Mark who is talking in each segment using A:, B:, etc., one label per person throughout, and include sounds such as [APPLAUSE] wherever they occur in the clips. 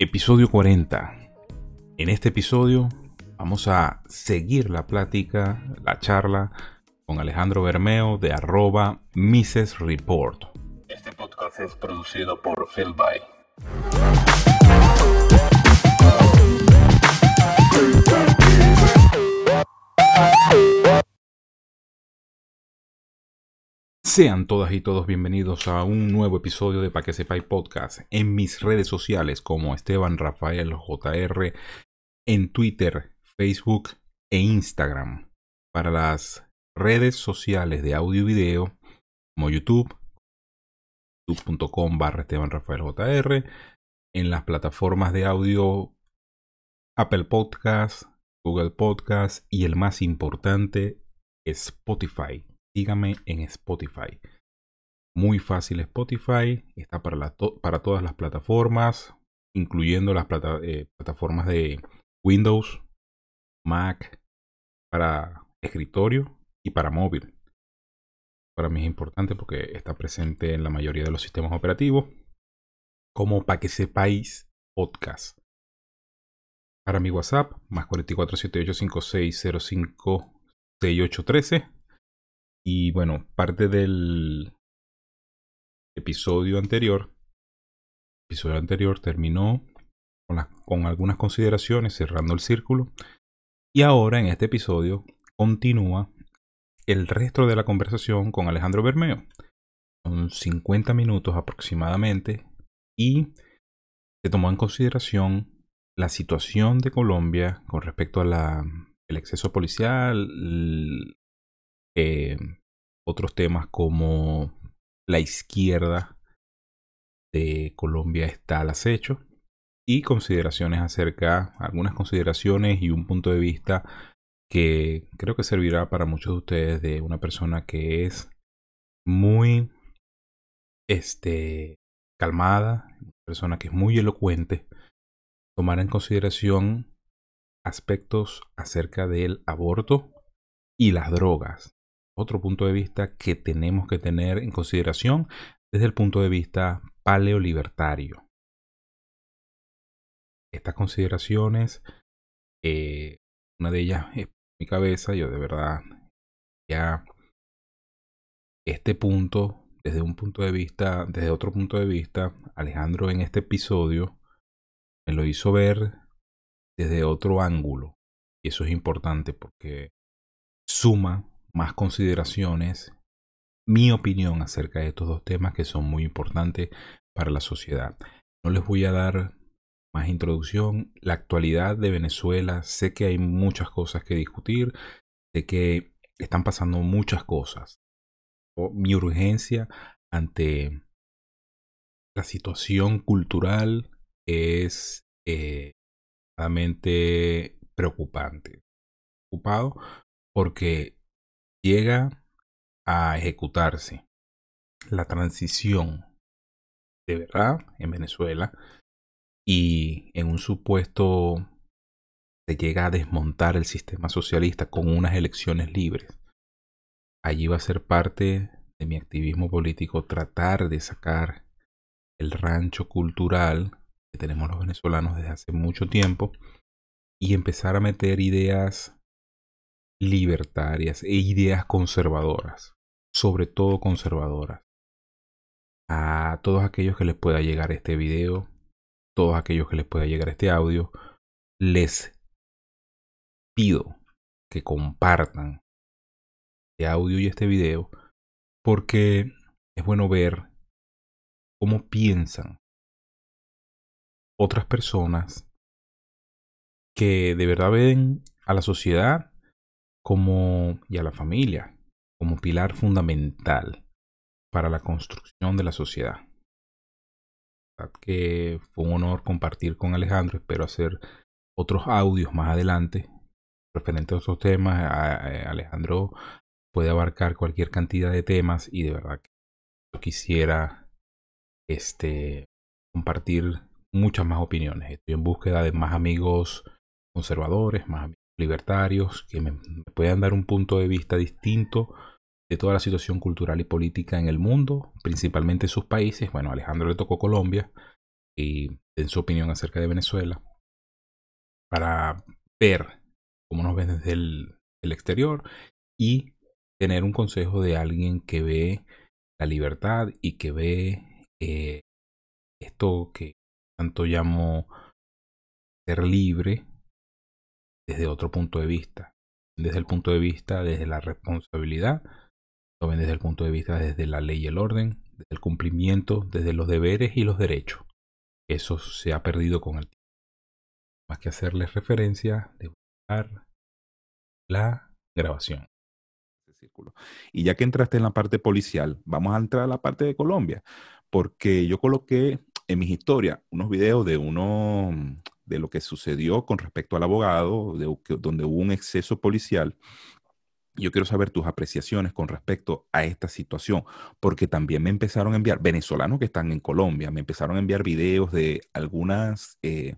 A: Episodio 40. En este episodio vamos a seguir la plática, la charla con Alejandro Bermeo de arroba Mrs. Report.
B: Este podcast es producido por Philby.
A: Sean todas y todos bienvenidos a un nuevo episodio de Pa' que podcast en mis redes sociales como Esteban Rafael JR en Twitter, Facebook e Instagram. Para las redes sociales de audio y video como YouTube, youtube.com barra Esteban Rafael JR, en las plataformas de audio Apple Podcast, Google Podcast y el más importante, Spotify sígame en Spotify. Muy fácil Spotify, está para, para todas las plataformas, incluyendo las eh, plataformas de Windows, Mac, para escritorio y para móvil. Para mí es importante porque está presente en la mayoría de los sistemas operativos, como para que sepáis podcast. Para mi WhatsApp, más 447856056813 y bueno, parte del episodio anterior, episodio anterior terminó con, algunas consideraciones, cerrando el círculo. Y ahora en este episodio continúa el resto de la conversación con Alejandro Bermeo. Son 50 minutos aproximadamente y se tomó en consideración la situación de Colombia con respecto a el exceso policial, eh, otros temas como la izquierda de Colombia está al acecho y consideraciones acerca, algunas consideraciones y un punto de vista que creo que servirá para muchos de ustedes de una persona que es muy este calmada, una persona que es muy elocuente, tomar en consideración aspectos acerca del aborto y las drogas otro punto de vista que tenemos que tener en consideración desde el punto de vista paleolibertario. Estas consideraciones, eh, una de ellas es mi cabeza, yo de verdad ya este punto, desde un punto de vista, desde otro punto de vista, Alejandro en este episodio me lo hizo ver desde otro ángulo. Y eso es importante porque suma más consideraciones, mi opinión acerca de estos dos temas que son muy importantes para la sociedad. No les voy a dar más introducción. La actualidad de Venezuela, sé que hay muchas cosas que discutir, sé que están pasando muchas cosas. Mi urgencia ante la situación cultural es eh, preocupante. Preocupado porque llega a ejecutarse la transición de verdad en Venezuela y en un supuesto se llega a desmontar el sistema socialista con unas elecciones libres. Allí va a ser parte de mi activismo político tratar de sacar el rancho cultural que tenemos los venezolanos desde hace mucho tiempo y empezar a meter ideas libertarias e ideas conservadoras, sobre todo conservadoras. A todos aquellos que les pueda llegar este video, todos aquellos que les pueda llegar este audio, les pido que compartan este audio y este video porque es bueno ver cómo piensan otras personas que de verdad ven a la sociedad como, y a la familia como pilar fundamental para la construcción de la sociedad. Que fue un honor compartir con Alejandro, espero hacer otros audios más adelante referentes a estos temas. Alejandro puede abarcar cualquier cantidad de temas y de verdad que yo quisiera este, compartir muchas más opiniones. Estoy en búsqueda de más amigos conservadores, más libertarios que me, puedan dar un punto de vista distinto de toda la situación cultural y política en el mundo, principalmente sus países. Bueno, Alejandro le tocó Colombia, y den su opinión acerca de Venezuela para ver cómo nos ven desde el, exterior y tener un consejo de alguien que ve la libertad y que ve eh, esto que tanto llamo ser libre desde otro punto de vista, desde el punto de vista desde la responsabilidad, lo ven desde el punto de vista desde la ley y el orden, desde el cumplimiento, desde los deberes y los derechos. Eso se ha perdido con el tiempo. Más que hacerles referencia, de buscar la grabación.
C: Y ya que entraste en la parte policial, vamos a entrar a la parte de Colombia, porque yo coloqué en mis historias unos videos de uno de lo que sucedió con respecto al abogado, de, donde hubo un exceso policial. Yo quiero saber tus apreciaciones con respecto a esta situación, porque también me empezaron a enviar, venezolanos que están en Colombia, me empezaron a enviar videos de algunas, eh,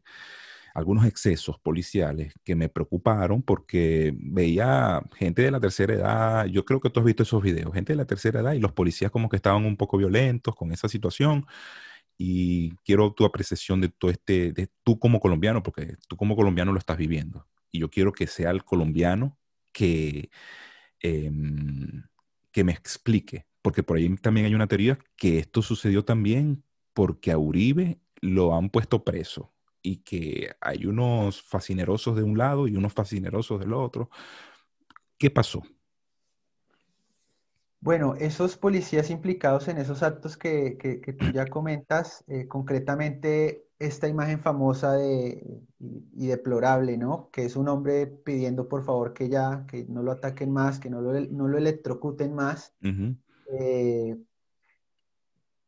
C: algunos excesos policiales que me preocuparon porque veía gente de la tercera edad, yo creo que tú has visto esos videos, gente de la tercera edad y los policías como que estaban un poco violentos con esa situación y quiero tu apreciación de todo este, de tú como colombiano, porque tú como colombiano lo estás viviendo. Y yo quiero que sea el colombiano que, em, que me explique, porque por ahí también hay una teoría que esto sucedió también porque a Uribe lo han puesto preso y que hay unos fascinerosos de un lado y unos fascinerosos del otro. ¿Qué pasó?
D: Bueno, esos policías implicados en esos actos que, tú ya comentas, eh, concretamente esta imagen famosa de, y, deplorable, ¿no? Que es un hombre pidiendo por favor que ya, que no lo ataquen más, que no lo, no lo electrocuten más. Eh,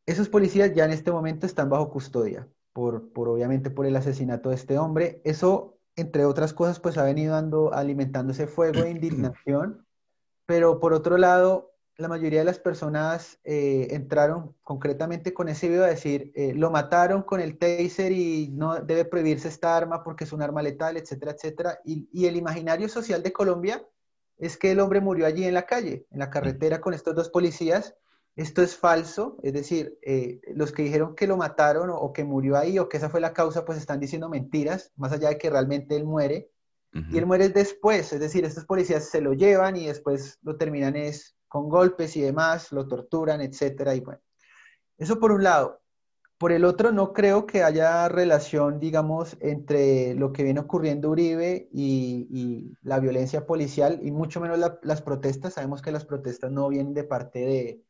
D: esos policías ya en este momento están bajo custodia, por, por obviamente por el asesinato de este hombre. Eso, entre otras cosas, pues ha venido dando, alimentando ese fuego de indignación, pero por otro lado, la mayoría de las personas eh, entraron concretamente con ese video a decir, eh, lo mataron con el taser y no debe prohibirse esta arma porque es un arma letal, etcétera, etcétera. Y, el imaginario social de Colombia es que el hombre murió allí en la calle, en la carretera con estos dos policías. Esto es falso, es decir, eh, los que dijeron que lo mataron o, que murió ahí o que esa fue la causa, pues están diciendo mentiras, más allá de que realmente él muere. Y él muere después, es decir, estos policías se lo llevan y después lo terminan es con golpes y demás, lo torturan, etcétera, y bueno, eso por un lado. Por el otro, no creo que haya relación, digamos, entre lo que viene ocurriendo Uribe y, la violencia policial, y mucho menos las protestas. Sabemos que las protestas no vienen de parte de,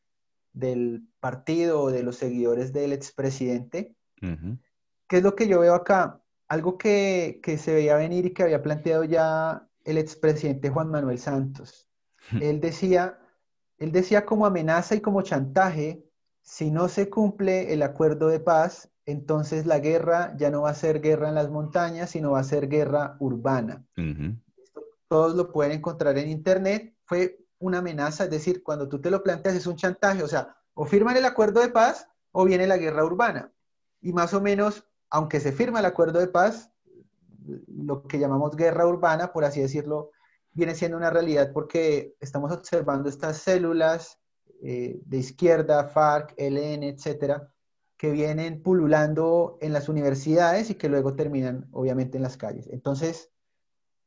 D: del partido o de los seguidores del expresidente. ¿Qué es lo que yo veo acá? Algo que, que se veía venir y que había planteado ya el expresidente Juan Manuel Santos. [LAUGHS] Él decía él decía como amenaza y como chantaje, si no se cumple el acuerdo de paz, entonces la guerra ya no va a ser guerra en las montañas, sino va a ser guerra urbana. Todos lo pueden encontrar en internet. Fue una amenaza, es decir, cuando tú te lo planteas es un chantaje, o sea, o firman el acuerdo de paz o viene la guerra urbana. Y más o menos, aunque se firma el acuerdo de paz, lo que llamamos guerra urbana, por así decirlo, viene siendo una realidad porque estamos observando estas células eh, de izquierda, FARC, LN, etcétera, que vienen pululando en las universidades y que luego terminan, obviamente, en las calles. Entonces,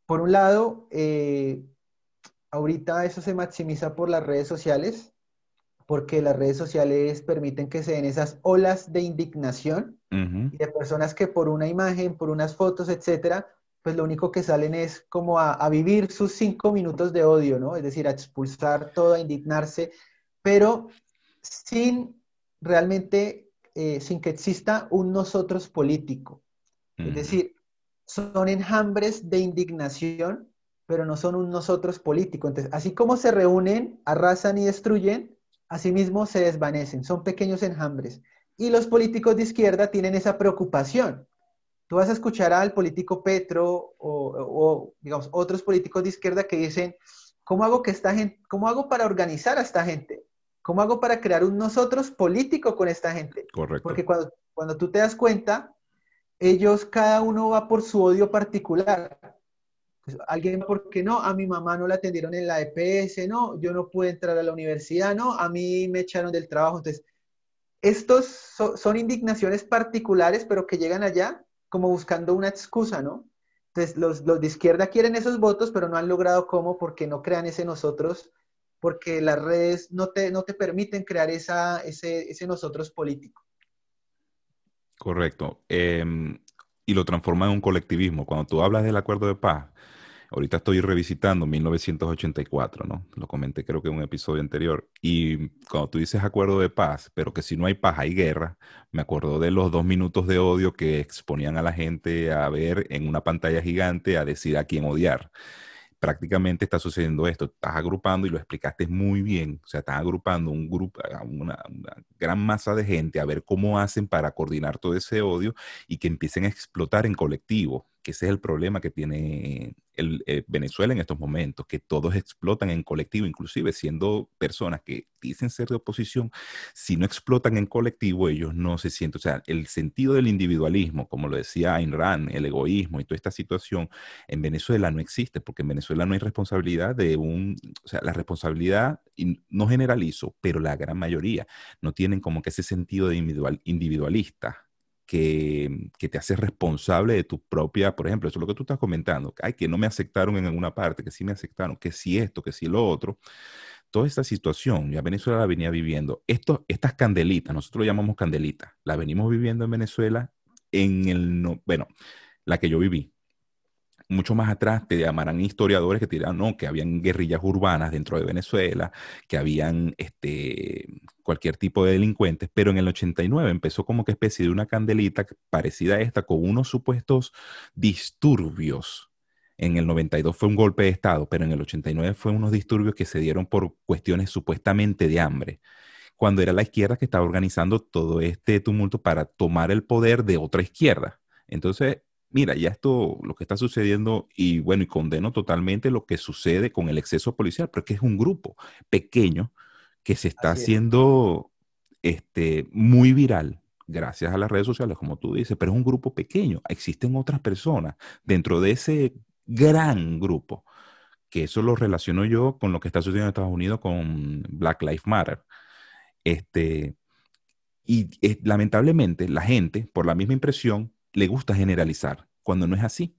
D: por un lado, eh, ahorita eso se maximiza por las redes sociales, porque las redes sociales permiten que se den esas olas de indignación y de personas que por una imagen, por unas fotos, etcétera, pues lo único que salen es como a, vivir sus cinco minutos de odio, ¿no? Es decir, a expulsar todo, a indignarse, pero sin realmente, eh, sin que exista un nosotros político. Es decir, son enjambres de indignación, pero no son un nosotros político. Entonces, así como se reúnen, arrasan y destruyen, asimismo se desvanecen, son pequeños enjambres. Y los políticos de izquierda tienen esa preocupación Tú vas a escuchar al político Petro o, digamos, otros políticos de izquierda que dicen, ¿cómo hago, que esta gente, ¿cómo hago para organizar a esta gente? ¿Cómo hago para crear un nosotros político con esta gente?
C: Correcto.
D: Porque cuando, cuando tú te das cuenta, ellos cada uno va por su odio particular. Pues, alguien, ¿por qué no? A mi mamá no la atendieron en la EPS, no, yo no pude entrar a la universidad, no, a mí me echaron del trabajo. Entonces, estos son indignaciones particulares, pero que llegan allá como buscando una excusa, ¿no? Entonces, los, los, de izquierda quieren esos votos, pero no han logrado cómo, porque no crean ese nosotros, porque las redes no te, no te permiten crear esa, ese, ese nosotros político.
C: Correcto. Em, y lo transforma en un colectivismo. Cuando tú hablas del acuerdo de paz, ahorita estoy revisitando 1984, ¿no? Lo comenté creo que en un episodio anterior. Y cuando tú dices acuerdo de paz, pero que si no hay paz hay guerra, me acuerdo de los dos minutos de odio que exponían a la gente a ver en una pantalla gigante a decir a quién odiar prácticamente está sucediendo esto. Estás agrupando y lo explicaste muy bien. O sea, estás agrupando un grupo, una, una, gran masa de gente a ver cómo hacen para coordinar todo ese odio y que empiecen a explotar en colectivo que ese es el problema que tiene el, eh, Venezuela en estos momentos, que todos explotan en colectivo, inclusive siendo personas que dicen ser de oposición, si no explotan en colectivo, ellos no se sienten, o sea, el sentido del individualismo, como lo decía Ayn Rand, el egoísmo y toda esta situación, en Venezuela no existe, porque en Venezuela no hay responsabilidad de un, o sea, la responsabilidad, no generalizo, pero la gran mayoría no tienen como que ese sentido de individual, individualista que, te hace responsable de tu propia, por ejemplo, eso es lo que tú estás comentando, ay, que no me aceptaron en alguna parte, que sí me aceptaron, que sí esto, que sí lo otro. Toda esta situación, ya Venezuela la venía viviendo. Esto, estas candelitas, nosotros lo llamamos candelitas, la venimos viviendo en Venezuela en el, no, bueno, la que yo viví, mucho más atrás te llamarán historiadores que te dirán, no, que habían guerrillas urbanas dentro de Venezuela, que habían este, cualquier tipo de delincuentes, pero en el 89 empezó como que especie de una candelita parecida a esta, con unos supuestos disturbios. En el 92 fue un golpe de Estado, pero en el 89 fue unos disturbios que se dieron por cuestiones supuestamente de hambre cuando era la izquierda que estaba organizando todo este tumulto para tomar el poder de otra izquierda. Entonces, mira, ya esto, lo que está sucediendo, y bueno, y condeno totalmente lo que sucede con el exceso policial, porque es un grupo pequeño que se está haciendo este, muy viral gracias a las redes sociales, como tú dices, pero es un grupo pequeño. Existen otras personas dentro de ese gran grupo, que eso lo relaciono yo con lo que está sucediendo en Estados Unidos con Black Lives Matter. Este, y lamentablemente la gente, por la misma impresión, le gusta generalizar, cuando no es así.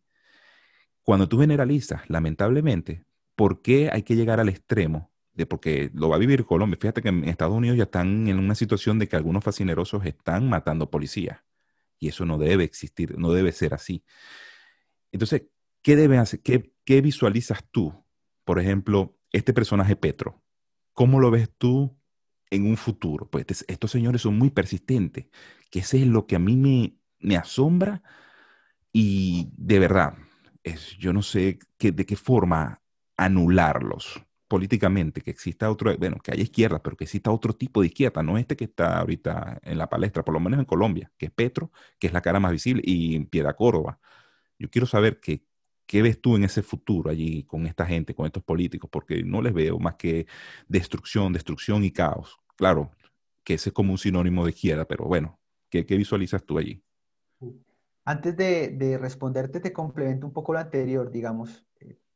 C: Cuando tú generalizas, lamentablemente, ¿por qué hay que llegar al extremo? Porque lo va a vivir Colombia. Fíjate que en Estados Unidos ya están en una situación de que algunos fascinerosos están matando policías. Y eso no debe existir, no debe ser así. Entonces, ¿qué debe hacer? ¿Qué, visualizas tú? Por ejemplo, este personaje Petro. ¿Cómo lo ves tú en un futuro? Pues estos señores son muy persistentes, que ese es lo que a mí me, asombra y de verdad, yo no sé de qué forma anularlos políticamente, que exista otro, bueno, que haya izquierda, pero que exista otro tipo de izquierda, no este que está ahorita en la palestra, por lo menos en Colombia, que es Petro, que es la cara más visible, y Piedra Córdoba. Yo quiero saber qué, qué ves tú en ese futuro allí con esta gente, con estos políticos, porque no les veo más que destrucción, destrucción y caos. Claro, que ese es como un sinónimo de izquierda, pero bueno, ¿qué, qué visualizas tú allí?
D: Antes de, responderte, te complemento un poco lo anterior, digamos.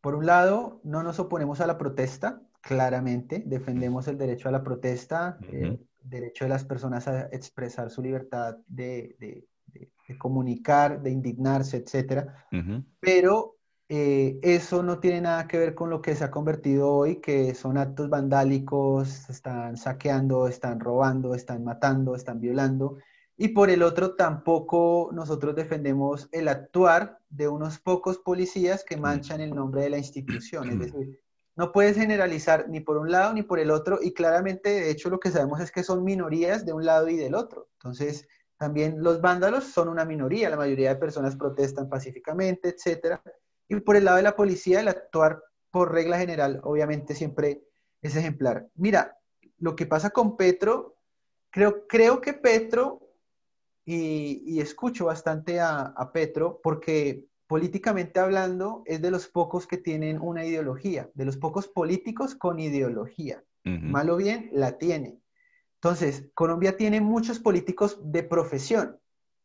D: Eh, por un lado, no nos oponemos a la protesta, claramente, defendemos el derecho a la protesta, el derecho de las personas a expresar su libertad de, comunicar, de indignarse, etc. Pero eh, eso no tiene nada que ver con lo que se ha convertido hoy, que son actos vandálicos, están saqueando, están robando, están matando, están violando. Y por el otro, tampoco nosotros defendemos el actuar de unos pocos policías que manchan el nombre de la institución. Es decir, no puedes generalizar ni por un lado ni por el otro y claramente, de hecho, lo que sabemos es que son minorías de un lado y del otro. Entonces, también los vándalos son una minoría, la mayoría de personas protestan pacíficamente, etc. Y por el lado de la policía, el actuar por regla general, obviamente, siempre es ejemplar. Mira, lo que pasa con Petro, creo, creo que Petro y, escucho bastante a, Petro porque políticamente hablando es de los pocos que tienen una ideología, de los pocos políticos con ideología. Mal o bien, la tiene. Entonces, Colombia tiene muchos políticos de profesión.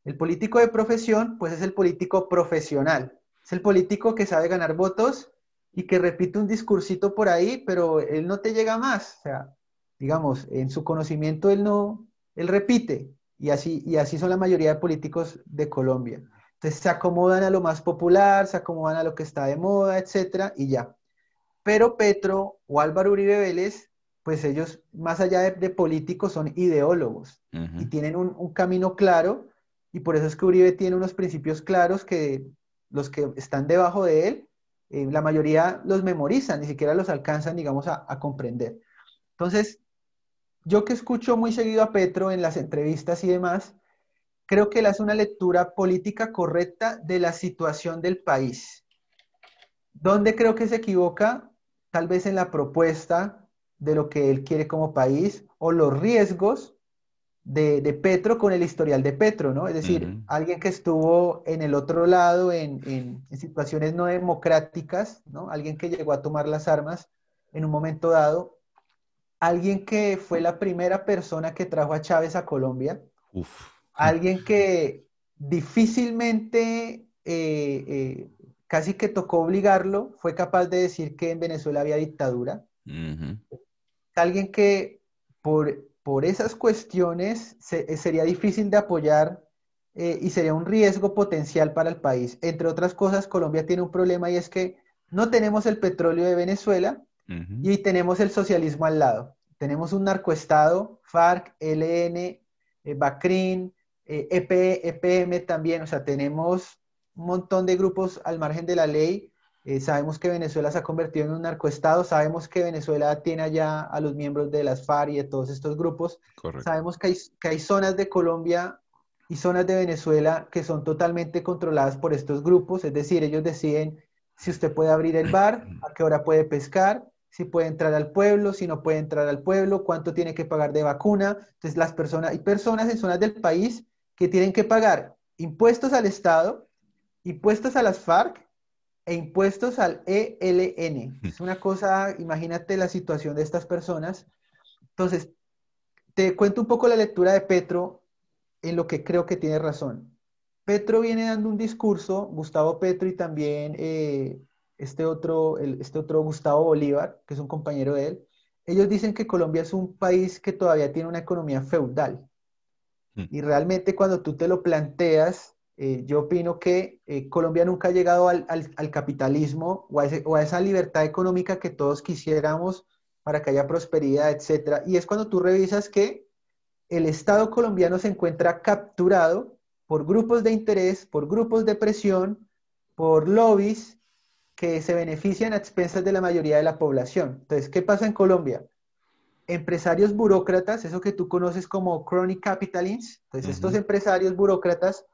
D: El político de profesión, pues es el político profesional. Es el político que sabe ganar votos y que repite un discursito por ahí, pero él no te llega más. O sea, digamos, en su conocimiento él no, él repite, y así, y así son la mayoría de políticos de Colombia. Entonces se acomodan a lo más popular, se acomodan a lo que está de moda, etcétera, y ya. Pero Petro o Álvaro Uribe Vélez, pues ellos, más allá de, políticos, son ideólogos y tienen un, camino claro, y por eso es que Uribe tiene unos principios claros que los que están debajo de él, eh, la mayoría los memorizan, ni siquiera los alcanzan, digamos, a, a comprender. Entonces, yo que escucho muy seguido a Petro en las entrevistas y demás, creo que él hace una lectura política correcta de la situación del país. ¿Dónde creo que se equivoca? Tal vez en la propuesta de lo que él quiere como país o los riesgos de, Petro con el historial de Petro, ¿no? Es decir, alguien que estuvo en el otro lado en, en, situaciones no democráticas, ¿no? Alguien que llegó a tomar las armas en un momento dado, alguien que fue la primera persona que trajo a Chávez a Colombia, alguien que difícilmente, eh, eh, casi que tocó obligarlo, fue capaz de decir que en Venezuela había dictadura, alguien que por por esas cuestiones eh, sería difícil de apoyar eh, y sería un riesgo potencial para el país. Entre otras cosas, Colombia tiene un problema y es que no tenemos el petróleo de Venezuela y tenemos el socialismo al lado. Tenemos un narcoestado, FARC, LN, eh, BACRIN, EP, EPM también, o sea, tenemos un montón de grupos al margen de la ley. Eh, sabemos que Venezuela se ha convertido en un narcoestado, sabemos que Venezuela tiene allá a los miembros de las FARC y de todos estos grupos. Sabemos que hay, que hay zonas de Colombia y zonas de Venezuela que son totalmente controladas por estos grupos, es decir, ellos deciden si usted puede abrir el bar, a qué hora puede pescar, si puede entrar al pueblo, si no puede entrar al pueblo, cuánto tiene que pagar de vacuna. Entonces, las personas, hay personas en zonas del país que tienen que pagar impuestos al Estado, impuestos a las FARC e impuestos al ELN. Es una cosa, imagínate la situación de estas personas. Entonces, te cuento un poco la lectura de Petro en lo que creo que tiene razón. Petro viene dando un discurso, Gustavo Petro y también eh, este, otro, este otro Gustavo Bolívar, que es un compañero de él, ellos dicen que Colombia es un país que todavía tiene una economía feudal. Mm. Y realmente cuando tú te lo planteas, eh, yo opino que eh, Colombia nunca ha llegado al, capitalismo o a, esa libertad económica que todos quisiéramos para que haya prosperidad, etc. Y es cuando tú revisas que el Estado colombiano se encuentra capturado por grupos de interés, por grupos de presión, por lobbies que se benefician a expensas de la mayoría de la población. Entonces, ¿qué pasa en Colombia? Empresarios burócratas, eso que tú conoces como chronic capitalists, entonces estos empresarios burócratas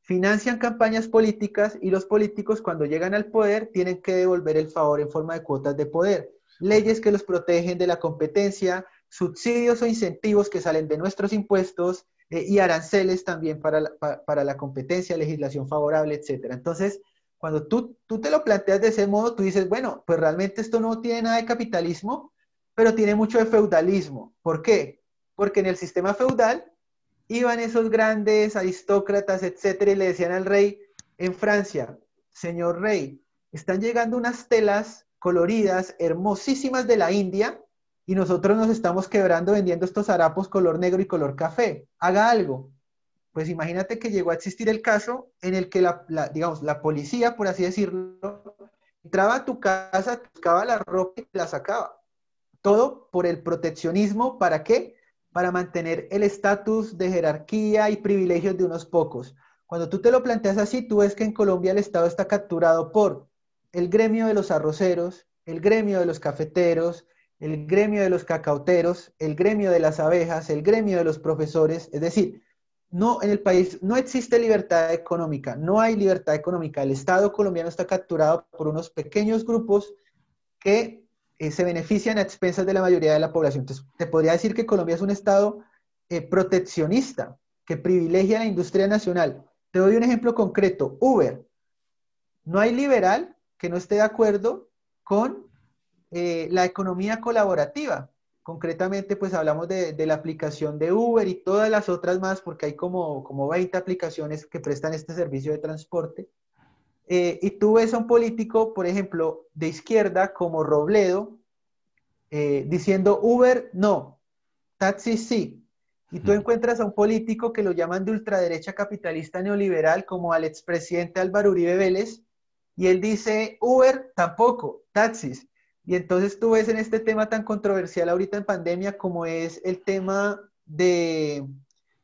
D: financian campañas políticas y los políticos cuando llegan al poder tienen que devolver el favor en forma de cuotas de poder, leyes que los protegen de la competencia, subsidios o incentivos que salen de nuestros impuestos eh, y aranceles también para la, para la competencia, legislación favorable, etc. Entonces, cuando tú, tú te lo planteas de ese modo, tú dices, bueno, pues realmente esto no tiene nada de capitalismo, pero tiene mucho de feudalismo. ¿Por qué? Porque en el sistema feudal iban esos grandes aristócratas, etcétera, y le decían al rey en Francia, señor rey, están llegando unas telas coloridas, hermosísimas de la India, y nosotros nos estamos quebrando vendiendo estos harapos color negro y color café. Haga algo. Pues imagínate que llegó a existir el caso en el que la, digamos, la policía, por así decirlo, entraba a tu casa, buscaba la ropa y la sacaba. Todo por el proteccionismo, ¿para qué? para mantener el estatus de jerarquía y privilegios de unos pocos. Cuando tú te lo planteas así, tú ves que en Colombia el Estado está capturado por el gremio de los arroceros, el gremio de los cafeteros, el gremio de los cacauteros, el gremio de las abejas, el gremio de los profesores. Es decir, no en el país no existe libertad económica, no hay libertad económica. El Estado colombiano está capturado por unos pequeños grupos que eh, se benefician a expensas de la mayoría de la población. Entonces, te podría decir que Colombia es un Estado eh, proteccionista que privilegia la industria nacional. Te doy un ejemplo concreto. Uber. No hay liberal que no esté de acuerdo con eh, la economía colaborativa. Concretamente, pues hablamos de, la aplicación de Uber y todas las otras más, porque hay como, como 20 aplicaciones que prestan este servicio de transporte. Eh, y tú ves a un político, por ejemplo, de izquierda como Robledo, eh, diciendo Uber no, taxi sí. Y tú encuentras a un político que lo llaman de ultraderecha capitalista neoliberal, como al expresidente Álvaro Uribe Vélez, y él dice, Uber tampoco, taxis. Y entonces tú ves en este tema tan controversial ahorita en pandemia como es el tema de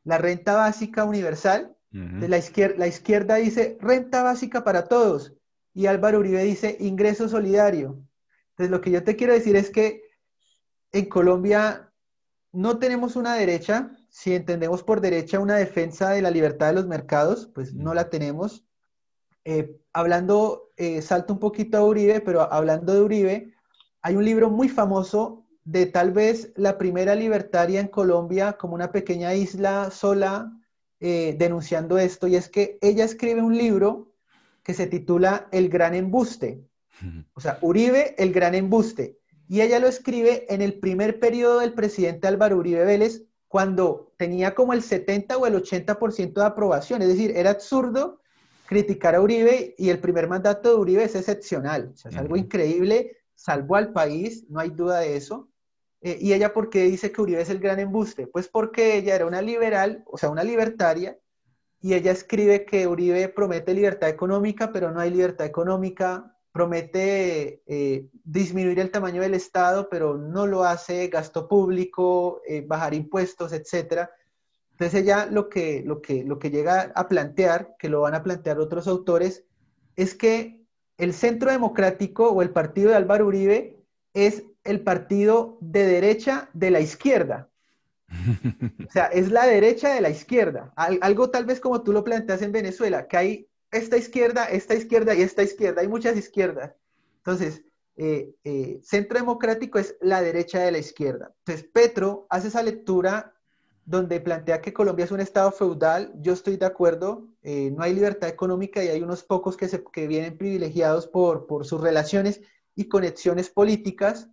D: la renta básica universal,
C: Ujú.
D: de la izquierda, la izquierda dice renta básica para todos y Álvaro Uribe dice ingreso solidario. Entonces lo que yo te quiero decir es que en Colombia no tenemos una derecha, si entendemos por derecha una defensa de la libertad de los mercados, pues no la tenemos. Eh, hablando, eh, salto un poquito a Uribe, pero hablando de Uribe, hay un libro muy famoso de tal vez la primera libertaria en Colombia, como una pequeña isla sola, eh, denunciando esto, y es que ella escribe un libro que se titula El Gran Embuste, [LAUGHS] o sea, Uribe, El Gran Embuste, y ella lo escribe en el primer periodo del presidente Álvaro Uribe Vélez, cuando tenía como el 70 o el 80% de aprobación, es decir, era absurdo criticar a Uribe y el primer mandato de Uribe es excepcional, o sea, es algo increíble, salvó al país, no hay duda de eso. Eh, ¿Y ella por qué dice que Uribe es el gran embuste? Pues porque ella era una liberal, o sea, una libertaria, y ella escribe que Uribe promete libertad económica, pero no hay libertad económica, promete eh, disminuir el tamaño del Estado, pero no lo hace, gasto público, eh, bajar impuestos, etcétera. Entonces ella lo que, lo, que, lo que llega a plantear, que lo van a plantear otros autores, es que el Centro Democrático o el partido de Álvaro Uribe es el partido de derecha de la izquierda. [LAUGHS] O sea, es la derecha de la izquierda. Al- algo tal vez como tú lo planteas en Venezuela, que hay esta izquierda, esta izquierda y esta izquierda. Hay muchas izquierdas. Entonces, eh, eh, Centro Democrático es la derecha de la izquierda. Entonces, Petro hace esa lectura donde plantea que Colombia es un estado feudal. Yo estoy de acuerdo. eh, no hay libertad económica y hay unos pocos que, se, que vienen privilegiados por, por sus relaciones y conexiones políticas.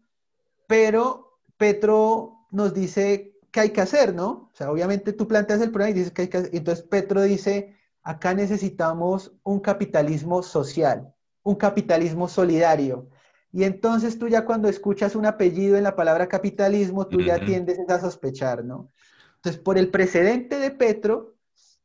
D: Pero Petro nos dice que hay que hacer, ¿no? O sea, obviamente tú planteas el problema y dices que hay que hacer. Entonces Petro dice, acá necesitamos un capitalismo social, un capitalismo solidario. Y entonces tú ya cuando escuchas un apellido en la palabra capitalismo, tú ya tiendes a sospechar, ¿no? Entonces, por el precedente de Petro,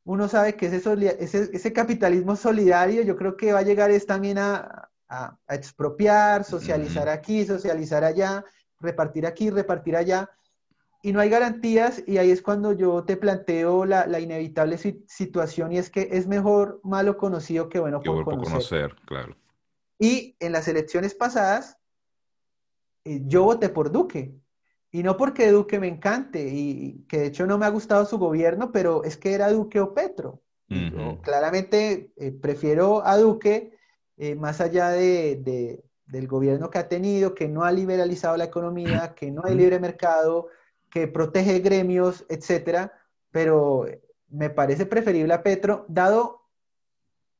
D: uno sabe que ese, ese, ese capitalismo solidario yo creo que va a llegar es también a, a- a expropiar, socializar aquí, socializar allá, repartir aquí, repartir allá. Y no hay garantías y ahí es cuando yo te planteo la, la inevitable si- situación y es que es mejor malo conocido que bueno por conocer.
C: conocer, claro.
D: Y en las elecciones pasadas, eh, yo voté por Duque. Y no porque Duque me encante, y que de hecho no me ha gustado su gobierno, pero es que era Duque o Petro. Yo claramente eh, prefiero a Duque, eh, más allá de, de- del gobierno que ha tenido, que no ha liberalizado la economía, [COUGHS] que no hay libre mercado, que protege gremios, etcétera. Pero me parece preferible a Petro, dado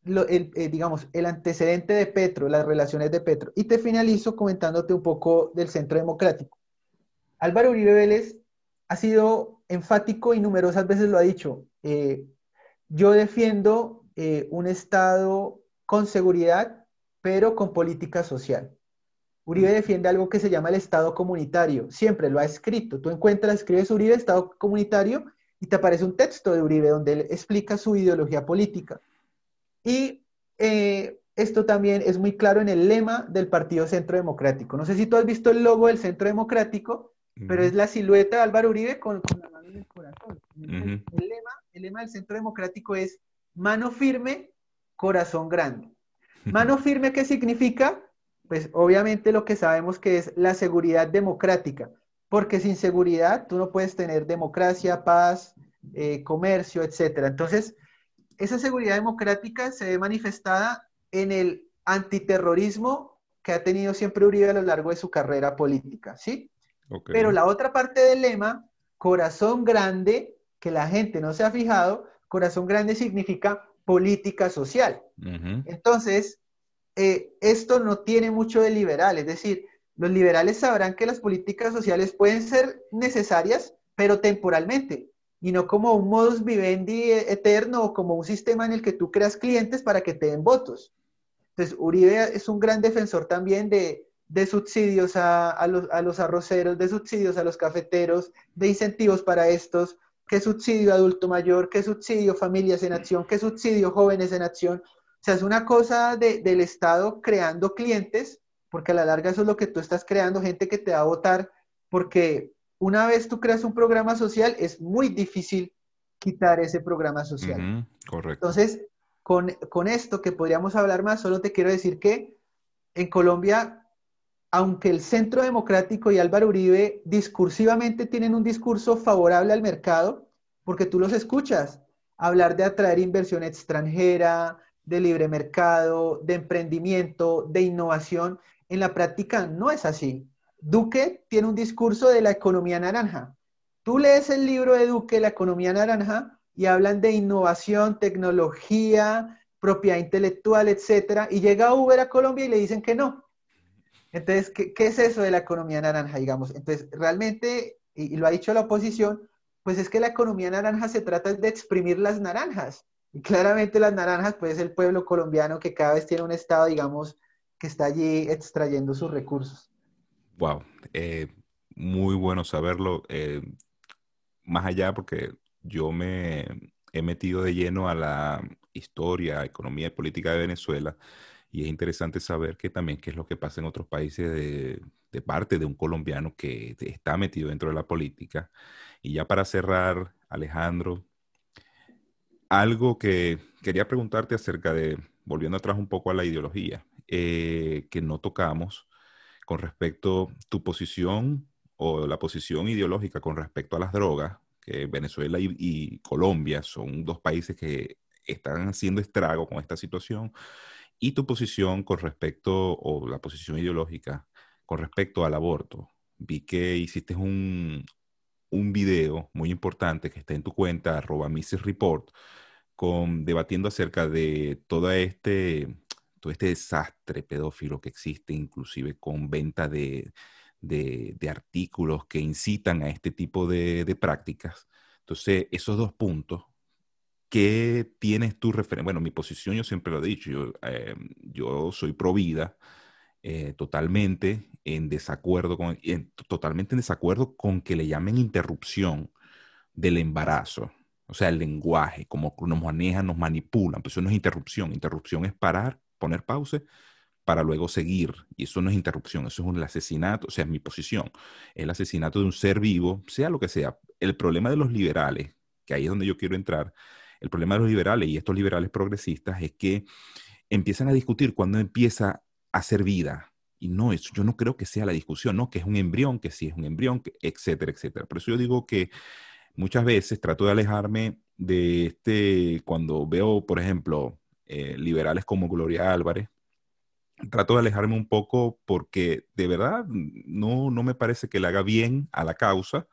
D: lo- el, eh, digamos, el antecedente de Petro, las relaciones de Petro. Y te finalizo comentándote un poco del Centro Democrático. Álvaro Uribe Vélez ha sido enfático y numerosas veces lo ha dicho. eh, yo defiendo eh, un Estado con seguridad, pero con política social. Uribe defiende algo que se llama el Estado comunitario. Siempre lo ha escrito. Tú encuentras, escribes Uribe, Estado comunitario, y te aparece un texto de Uribe donde él explica su ideología política. Y eh, esto también es muy claro en el lema del Partido Centro Democrático. No sé si tú has visto el logo del Centro Democrático, pero es la silueta de Álvaro Uribe con, con la mano en el corazón. El, lema, el lema del Centro Democrático es mano firme, corazón grande. Mano firme, ¿qué significa? Pues obviamente lo que sabemos que es la seguridad democrática, porque sin seguridad tú no puedes tener democracia, paz, eh, comercio, etcétera. Entonces, esa seguridad democrática se ve manifestada en el antiterrorismo que ha tenido siempre Uribe a lo largo de su carrera política, ¿sí? Pero la otra parte del lema, corazón grande, que la gente no se ha fijado, corazón grande significa política social. Entonces, eh, esto no tiene mucho de liberal, es decir, los liberales sabrán que las políticas sociales pueden ser necesarias, pero temporalmente, y no como un modus vivendi eterno o como un sistema en el que tú creas clientes para que te den votos. Entonces, Uribe es un gran defensor también de, de subsidios a, a los, a los arroceros, de subsidios a los cafeteros, de incentivos para estos, qué subsidio adulto mayor, qué subsidio familias en acción, qué subsidio jóvenes en acción. O sea, es una cosa del Estado creando clientes, porque a la larga eso es lo que tú estás creando, gente que te va a votar, porque una vez tú creas un programa social, es muy difícil quitar ese programa social.
A: correcto.
D: Entonces, con, con esto que podríamos hablar más, solo te quiero decir que en Colombia, aunque el Centro Democrático y Álvaro Uribe discursivamente tienen un discurso favorable al mercado, porque tú los escuchas hablar de atraer inversión extranjera, de libre mercado, de emprendimiento, de innovación, en la práctica no es así. Duque tiene un discurso de la economía naranja. Tú lees el libro de Duque, La economía naranja, y hablan de innovación, tecnología, propiedad intelectual, etcétera, y llega Uber a Colombia y le dicen que no. Entonces, ¿qué, es eso de la economía naranja, digamos? Entonces, realmente, y, lo ha dicho la oposición, pues es que la economía naranja se trata de exprimir las naranjas. Y claramente las naranjas, pues es el pueblo colombiano que cada vez tiene un estado, digamos, que está allí extrayendo sus recursos.
A: Wow, eh, muy bueno saberlo. Eh, más allá, porque yo me he metido de lleno a la historia, economía y política de Venezuela y es interesante saber que también qué es lo que pasa en otros países de, parte de un colombiano que está metido dentro de la política. Y ya para cerrar, Alejandro, algo que quería preguntarte acerca de, volviendo atrás un poco a la ideología, eh, que no tocamos con respecto a tu posición o la posición ideológica con respecto a las drogas, que Venezuela y, Colombia son dos países que están haciendo estrago con esta situación, y tu posición con respecto, o la posición ideológica con respecto al aborto. Vi que hiciste un, un video muy importante que está en tu cuenta, arroba Mrs. Report, con, debatiendo acerca de todo este, todo este desastre pedófilo que existe, inclusive con venta de, de, artículos que incitan a este tipo de, de, prácticas. Entonces, esos dos puntos, ¿qué tienes tu referencia? Bueno, mi posición yo siempre lo he dicho, yo, eh, yo soy pro vida, eh, totalmente en desacuerdo con, totalmente en desacuerdo con que le llamen interrupción del embarazo. O sea, el lenguaje, como nos manejan, nos manipulan. Pues eso no es interrupción. Interrupción es parar, poner pausa para luego seguir. Y eso no es interrupción, eso es un asesinato, o sea, es mi posición. El asesinato de un ser vivo, sea lo que sea. El problema de los liberales, que ahí es donde yo quiero entrar, el problema de los liberales y estos liberales progresistas es que empiezan a discutir cuando empieza a ser vida. Y no, eso yo no creo que sea la discusión, ¿no? Que es un embrión, que sí es un embrión, etcétera, etcétera. Por eso yo digo que muchas veces trato de alejarme de este, cuando veo, por ejemplo, eh, liberales como Gloria Álvarez, trato de alejarme un poco porque de verdad no, no me parece que le haga bien a la causa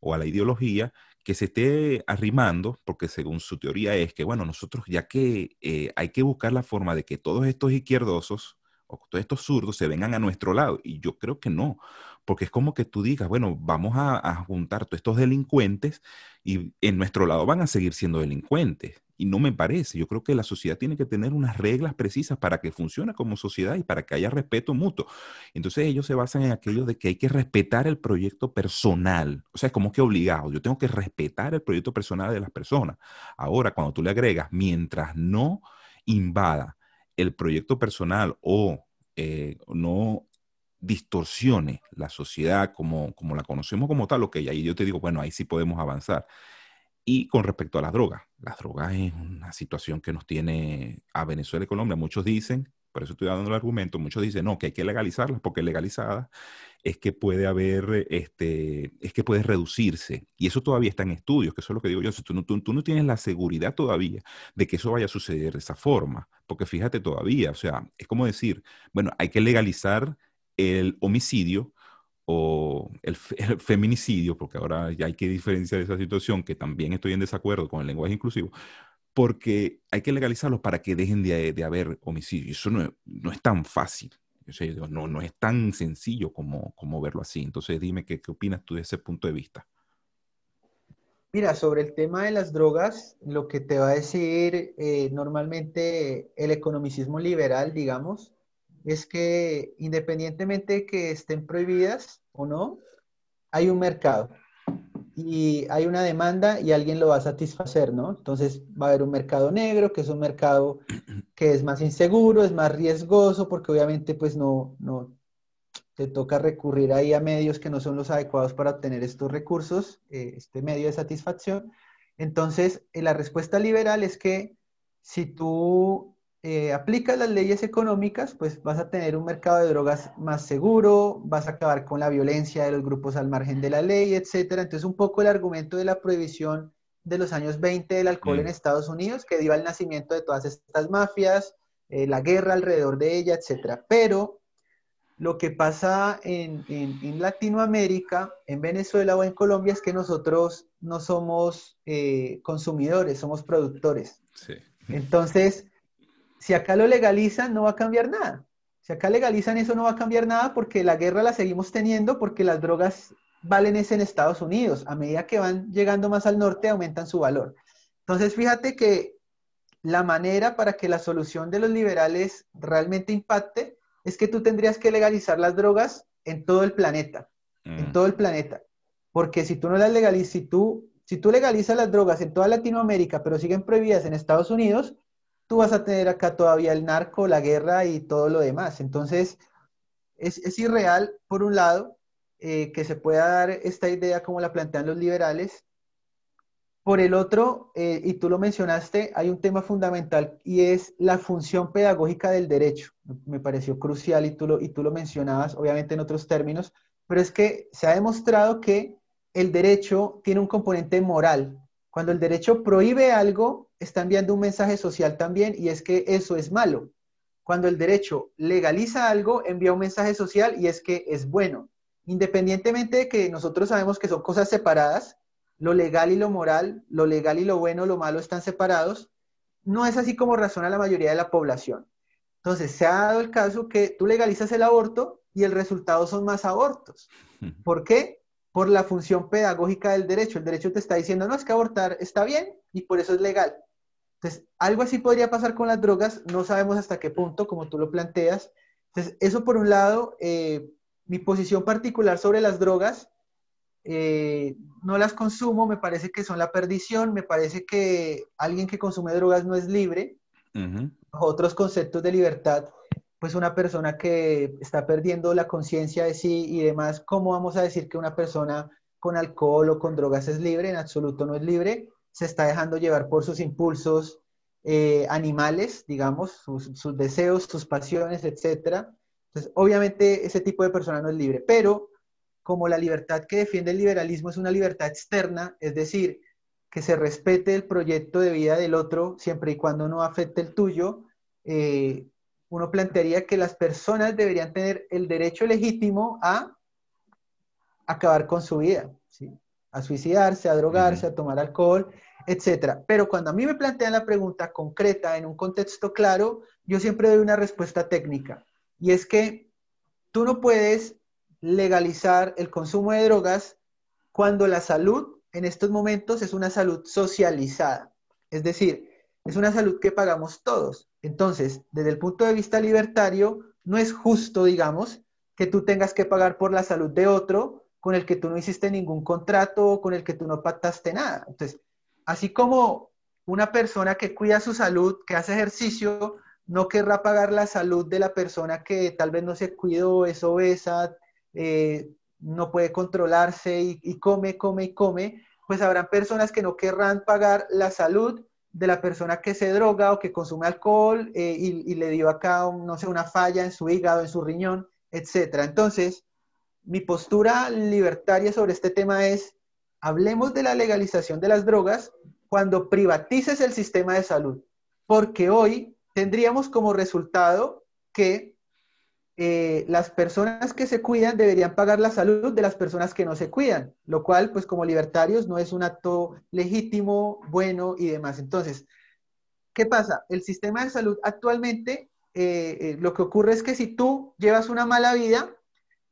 A: o a la ideología que se esté arrimando, porque según su teoría es que, bueno, nosotros ya que eh, hay que buscar la forma de que todos estos izquierdosos o todos estos zurdos se vengan a nuestro lado, y yo creo que no, porque es como que tú digas, bueno, vamos a, a juntar todos estos delincuentes y en nuestro lado van a seguir siendo delincuentes. Y no me parece. Yo creo que la sociedad tiene que tener unas reglas precisas para que funcione como sociedad y para que haya respeto mutuo. Entonces ellos se basan en aquello de que hay que respetar el proyecto personal. O sea, es como que obligado. Yo tengo que respetar el proyecto personal de las personas. Ahora, cuando tú le agregas, mientras no invada el proyecto personal o eh, no distorsione la sociedad como, como la conocemos como tal, ok, ahí yo te digo, bueno, ahí sí podemos avanzar. Y con respecto a las drogas, las drogas es una situación que nos tiene a Venezuela y Colombia. Muchos dicen, por eso estoy dando el argumento, muchos dicen, no, que hay que legalizarlas porque legalizadas es que puede haber, este, es que puede reducirse. Y eso todavía está en estudios, que eso es lo que digo yo. Si tú no, tú, tú no tienes la seguridad todavía de que eso vaya a suceder de esa forma, porque fíjate todavía, o sea, es como decir, bueno, hay que legalizar el homicidio, o el, feminicidio, porque ahora ya hay que diferenciar esa situación, que también estoy en desacuerdo con el lenguaje inclusivo, porque hay que legalizarlos para que dejen de, de haber homicidios. Eso no, no, es tan fácil, no, no es tan sencillo como, como verlo así. Entonces dime qué, qué opinas tú de ese punto de vista.
D: Mira, sobre el tema de las drogas, lo que te va a decir eh, normalmente el economicismo liberal, digamos, es que independientemente de que estén prohibidas o no, hay un mercado. Y hay una demanda y alguien lo va a satisfacer, ¿no? Entonces va a haber un mercado negro, que es un mercado [CLEARS THROAT] que es más inseguro, es más riesgoso, porque obviamente pues no, no te toca recurrir ahí a medios que no son los adecuados para obtener estos recursos, eh, este medio de satisfacción. Entonces, eh, la respuesta liberal es que si tú eh, aplicas las leyes económicas, pues vas a tener un mercado de drogas más seguro, vas a acabar con la violencia de los grupos al margen de la ley, etcétera. Entonces, un poco el argumento de la prohibición de los años 20 del alcohol en Estados Unidos, que dio al nacimiento de todas estas mafias, eh, la guerra alrededor de ella, etcétera. Pero lo que pasa en, en, Latinoamérica, en Venezuela o en Colombia es que nosotros no somos eh, consumidores, somos productores. Sí. Entonces, si acá lo legalizan, no va a cambiar nada. Si acá legalizan eso, no va a cambiar nada porque la guerra la seguimos teniendo, porque las drogas valen ese en Estados Unidos. A medida que van llegando más al norte, aumentan su valor. Entonces, fíjate que la manera para que la solución de los liberales realmente impacte es que tú tendrías que legalizar las drogas en todo el planeta, en mm. todo el planeta. Porque si tú no las legalizas, si tú, si tú legalizas las drogas en toda Latinoamérica, pero siguen prohibidas en Estados Unidos, tú vas a tener acá todavía el narco, la guerra y todo lo demás. Entonces, es, irreal, por un lado, eh, que se pueda dar esta idea como la plantean los liberales. Por el otro, eh, y tú lo mencionaste, hay un tema fundamental y es la función pedagógica del derecho. Me pareció crucial y tú lo, y tú lo mencionabas, obviamente en otros términos, pero es que se ha demostrado que el derecho tiene un componente moral. Cuando el derecho prohíbe algo, está enviando un mensaje social también y es que eso es malo. Cuando el derecho legaliza algo, envía un mensaje social y es que es bueno. Independientemente de que nosotros sabemos que son cosas separadas, lo legal y lo moral, lo legal y lo bueno, lo malo están separados, no es así como razona la mayoría de la población. Entonces, se ha dado el caso que tú legalizas el aborto y el resultado son más abortos. ¿Por qué? Por la función pedagógica del derecho. El derecho te está diciendo, no, es que abortar está bien y por eso es legal. Entonces, algo así podría pasar con las drogas, no sabemos hasta qué punto, como tú lo planteas. Entonces, eso por un lado, eh, mi posición particular sobre las drogas, eh, no las consumo, me parece que son la perdición, me parece que alguien que consume drogas no es libre. Otros conceptos de libertad, pues una persona que está perdiendo la conciencia de sí y demás, ¿cómo vamos a decir que una persona con alcohol o con drogas es libre? En absoluto no es libre se está dejando llevar por sus impulsos eh, animales, digamos, sus, deseos, sus pasiones, etc. Entonces, obviamente ese tipo de persona no es libre, pero como la libertad que defiende el liberalismo es una libertad externa, es decir, que se respete el proyecto de vida del otro siempre y cuando no afecte el tuyo, eh, uno plantearía que las personas deberían tener el derecho legítimo a acabar con su vida. A suicidarse, a drogarse, a tomar alcohol, etcétera. Pero cuando a mí me plantean la pregunta concreta en un contexto claro, yo siempre doy una respuesta técnica. Y es que tú no puedes legalizar el consumo de drogas cuando la salud en estos momentos es una salud socializada. Es decir, es una salud que pagamos todos. Entonces, desde el punto de vista libertario, no es justo, digamos, que tú tengas que pagar por la salud de otro con el que tú no hiciste ningún contrato, con el que tú no pactaste nada. Entonces, así como una persona que cuida su salud, que hace ejercicio, no querrá pagar la salud de la persona que tal vez no se cuidó, es obesa, eh, no puede controlarse y, come, come y come, pues habrán personas que no querrán pagar la salud de la persona que se droga o que consume alcohol eh, y, y, le dio acá, no sé, una falla en su hígado, en su riñón, etc. Entonces, mi postura libertaria sobre este tema es, hablemos de la legalización de las drogas cuando privatices el sistema de salud, porque hoy tendríamos como resultado que eh, las personas que se cuidan deberían pagar la salud de las personas que no se cuidan, lo cual, pues como libertarios, no es un acto legítimo, bueno y demás. Entonces, ¿qué pasa? El sistema de salud actualmente, eh, eh, lo que ocurre es que si tú llevas una mala vida,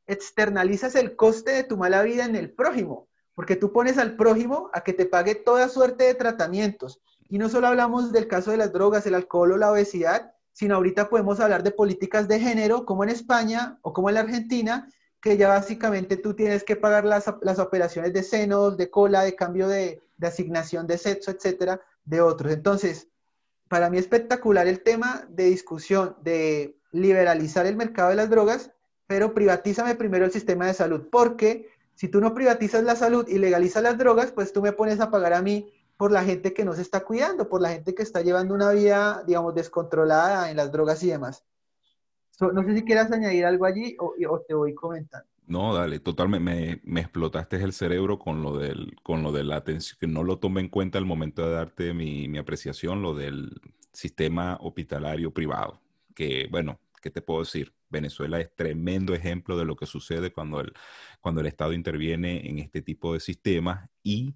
D: externalizas el coste de tu mala vida en el prójimo, porque tú pones al prójimo a que te pague toda suerte de tratamientos. Y no solo hablamos del caso de las drogas, el alcohol o la obesidad, sino ahorita podemos hablar de políticas de género, como en España o como en la Argentina, que ya básicamente tú tienes que pagar las, las operaciones de senos, de cola, de cambio de, asignación de sexo, etcétera, de otros. Entonces, para mí espectacular el tema de discusión de liberalizar el mercado de las drogas, pero privatízame primero el sistema de salud, porque si tú no privatizas la salud y legalizas las drogas, pues tú me pones a pagar a mí por la gente que no se está cuidando, por la gente que está llevando una vida, digamos, descontrolada en las drogas y demás. no sé si quieras añadir algo allí o, te voy comentando.
A: No, dale, totalmente, me, explotaste el cerebro con lo, del, con lo de la atención, que no lo tomé en cuenta al momento de darte mi, mi apreciación, lo del sistema hospitalario privado, que bueno, ¿qué te puedo decir? Venezuela es tremendo ejemplo de lo que sucede cuando el, cuando el Estado interviene en este tipo de sistemas y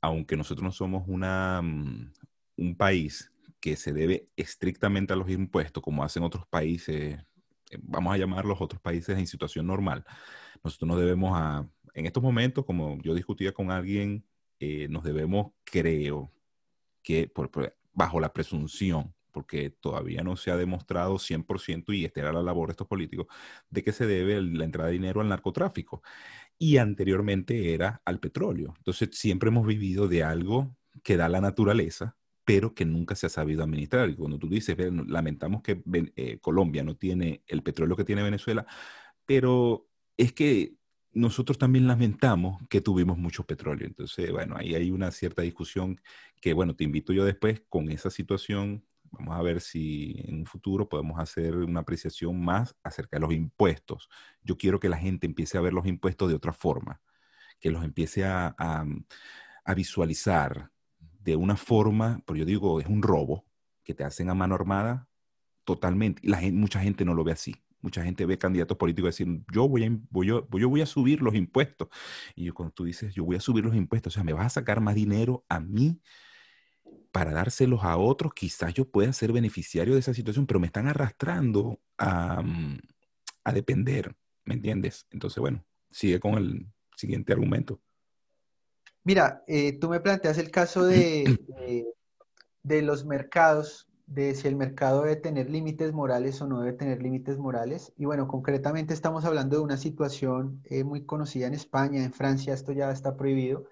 A: aunque nosotros no somos una, mm, un país que se debe estrictamente a los impuestos, como hacen otros países, eh, vamos a llamarlos otros países en situación normal, nosotros nos debemos a, en estos momentos, como yo discutía con alguien, eh, nos debemos, creo, que bajo la presunción, porque todavía no se ha demostrado 100% y esta era la labor de estos políticos, de que se debe la entrada de dinero al narcotráfico y anteriormente era al petróleo. Entonces siempre hemos vivido de algo que da la naturaleza, pero que nunca se ha sabido administrar. Y cuando tú dices, lamentamos que eh, Colombia no tiene el petróleo que tiene Venezuela, pero es que nosotros también lamentamos que tuvimos mucho petróleo. Entonces, bueno, ahí hay una cierta discusión que, bueno, te invito yo después con esa situación Vamos a ver si en un futuro podemos hacer una apreciación más acerca de los impuestos. Yo quiero que la gente empiece a ver los impuestos de otra forma, que los empiece a, visualizar de una forma, pero yo digo, es un robo que te hacen a mano armada totalmente. La mucha gente no lo ve así. Mucha gente ve candidatos políticos decir, yo voy, a, voy, yo, yo voy a subir los impuestos. Y cuando tú dices, yo voy a subir los impuestos, o sea, me vas a sacar más dinero a mí para dárselos a otros, quizás yo pueda ser beneficiario de esa situación, pero me están arrastrando a, mm, depender, ¿me entiendes? Entonces, bueno, sigue con el siguiente argumento.
D: Mira, eh, tú me planteas el caso de, de, los mercados, de si el mercado debe tener límites morales o no debe tener límites morales. Y bueno, concretamente estamos hablando de una situación eh, muy conocida en España, en Francia esto ya está prohibido,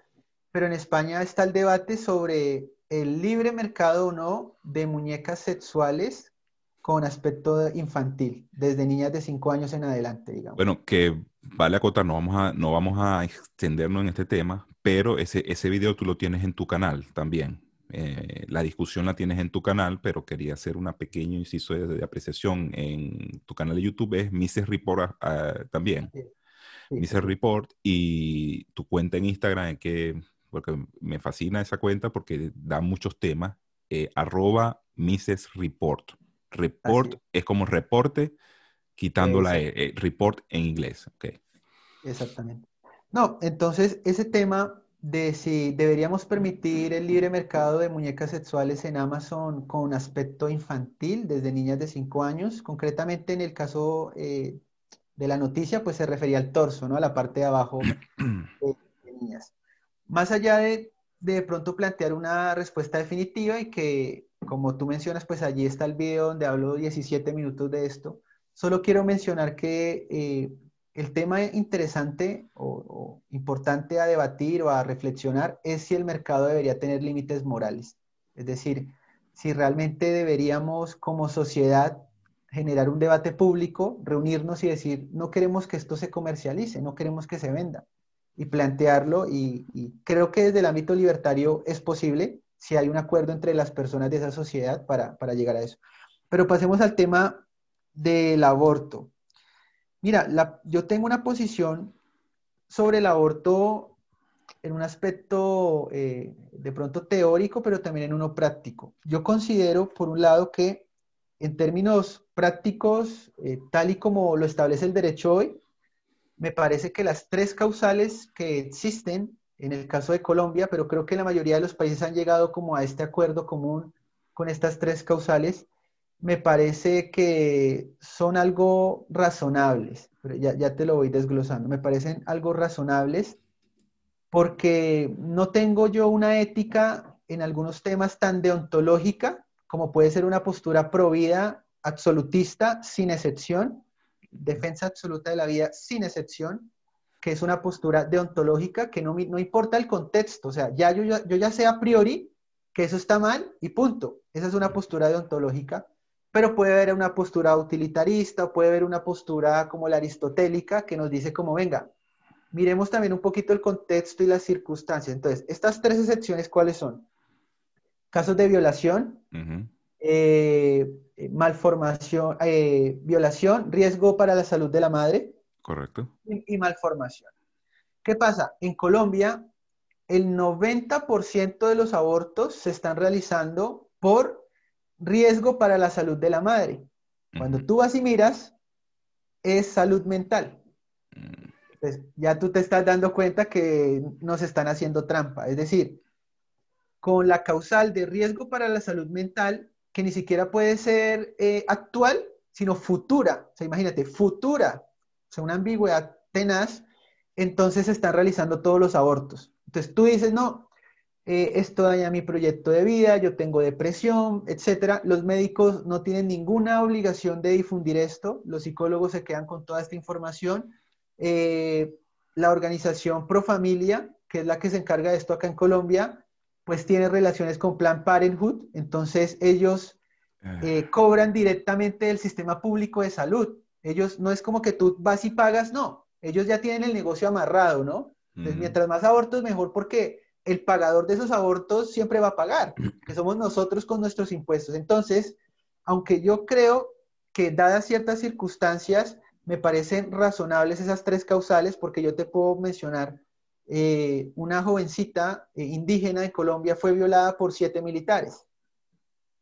D: pero en España está el debate sobre el libre mercado o no de muñecas sexuales con aspecto infantil, desde niñas de 5 años en adelante, digamos.
A: Bueno, que vale acotar, no vamos a, no vamos a extendernos en este tema, pero ese, ese video tú lo tienes en tu canal también. Eh, la discusión la tienes en tu canal, pero quería hacer una pequeña inciso de, apreciación. En tu canal de YouTube es Mrs. Report ah, también. Mrs. Report y tu cuenta en Instagram que porque me fascina esa cuenta porque da muchos temas, eh, arroba Mrs. Report. Report es como reporte, quitando la e, eh, report en inglés. Okay.
D: Exactamente. No, entonces ese tema de si deberíamos permitir el libre mercado de muñecas sexuales en Amazon con aspecto infantil desde niñas de 5 años, concretamente en el caso eh, de la noticia, pues se refería al torso, ¿no? A la parte de abajo [CLEARS THROAT] de niñas. Más allá de de pronto plantear una respuesta definitiva y que, como tú mencionas, pues allí está el video donde hablo 17 minutos de esto. Solo quiero mencionar que eh, el tema interesante o, importante a debatir o a reflexionar es si el mercado debería tener límites morales. Es decir, si realmente deberíamos como sociedad generar un debate público, reunirnos y decir, no queremos que esto se comercialice, no queremos que se venda y plantearlo y, creo que desde el ámbito libertario es posible si hay un acuerdo entre las personas de esa sociedad para, llegar a eso. Pero pasemos al tema del aborto. Mira, yo tengo una posición sobre el aborto en un aspecto eh, de pronto teórico, pero también en uno práctico. Yo considero, por un lado, que en términos prácticos, eh, tal y como lo establece el derecho hoy, me parece que las tres causales que existen en el caso de Colombia, pero creo que la mayoría de los países han llegado como a este acuerdo común con estas tres causales, me parece que son algo razonables. Ya, ya te lo voy desglosando. Me parecen algo razonables porque no tengo yo una ética en algunos temas tan deontológica como puede ser una postura provida absolutista sin excepción defensa absoluta de la vida sin excepción, que es una postura deontológica que no, no importa el contexto, o sea, ya yo, yo ya sé a priori que eso está mal y punto. Esa es una postura deontológica, pero puede haber una postura utilitarista, puede haber una postura como la aristotélica que nos dice como, venga, miremos también un poquito el contexto y las circunstancias. Entonces, estas tres excepciones, ¿cuáles son? Casos de violación, eh, malformación, eh, violación, riesgo para la salud de la madre.
C: Correcto.
D: Y, y malformación. ¿Qué pasa? En Colombia, el 90% de los abortos se están realizando por riesgo para la salud de la madre. Cuando tú vas y miras, es salud mental. Mm. Entonces, ya tú te estás dando cuenta que nos están haciendo trampa. Es decir, con la causal de riesgo para la salud mental, que ni siquiera puede ser eh, actual, sino futura. O sea, imagínate, futura. O sea, una ambigüedad tenaz. Entonces se están realizando todos los abortos. Entonces tú dices, no, eh, esto daña mi proyecto de vida, yo tengo depresión, etcétera. Los médicos no tienen ninguna obligación de difundir esto. Los psicólogos se quedan con toda esta información eh, la organización Pro Familia, que es la que se encarga de esto acá en Colombia, pues tiene relaciones con Plan Parenthood, entonces ellos ah. eh, cobran directamente del sistema público de salud. Ellos no es como que tú vas y pagas, no, ellos ya tienen el negocio amarrado, ¿no? Entonces, mientras más abortos, mejor porque el pagador de esos abortos siempre va a pagar, [CLEARS THROAT] que somos nosotros con nuestros impuestos. Entonces, aunque yo creo que dadas ciertas circunstancias, me parecen razonables esas tres causales porque yo te puedo mencionar, eh, una jovencita eh, indígena de Colombia fue violada por siete militares.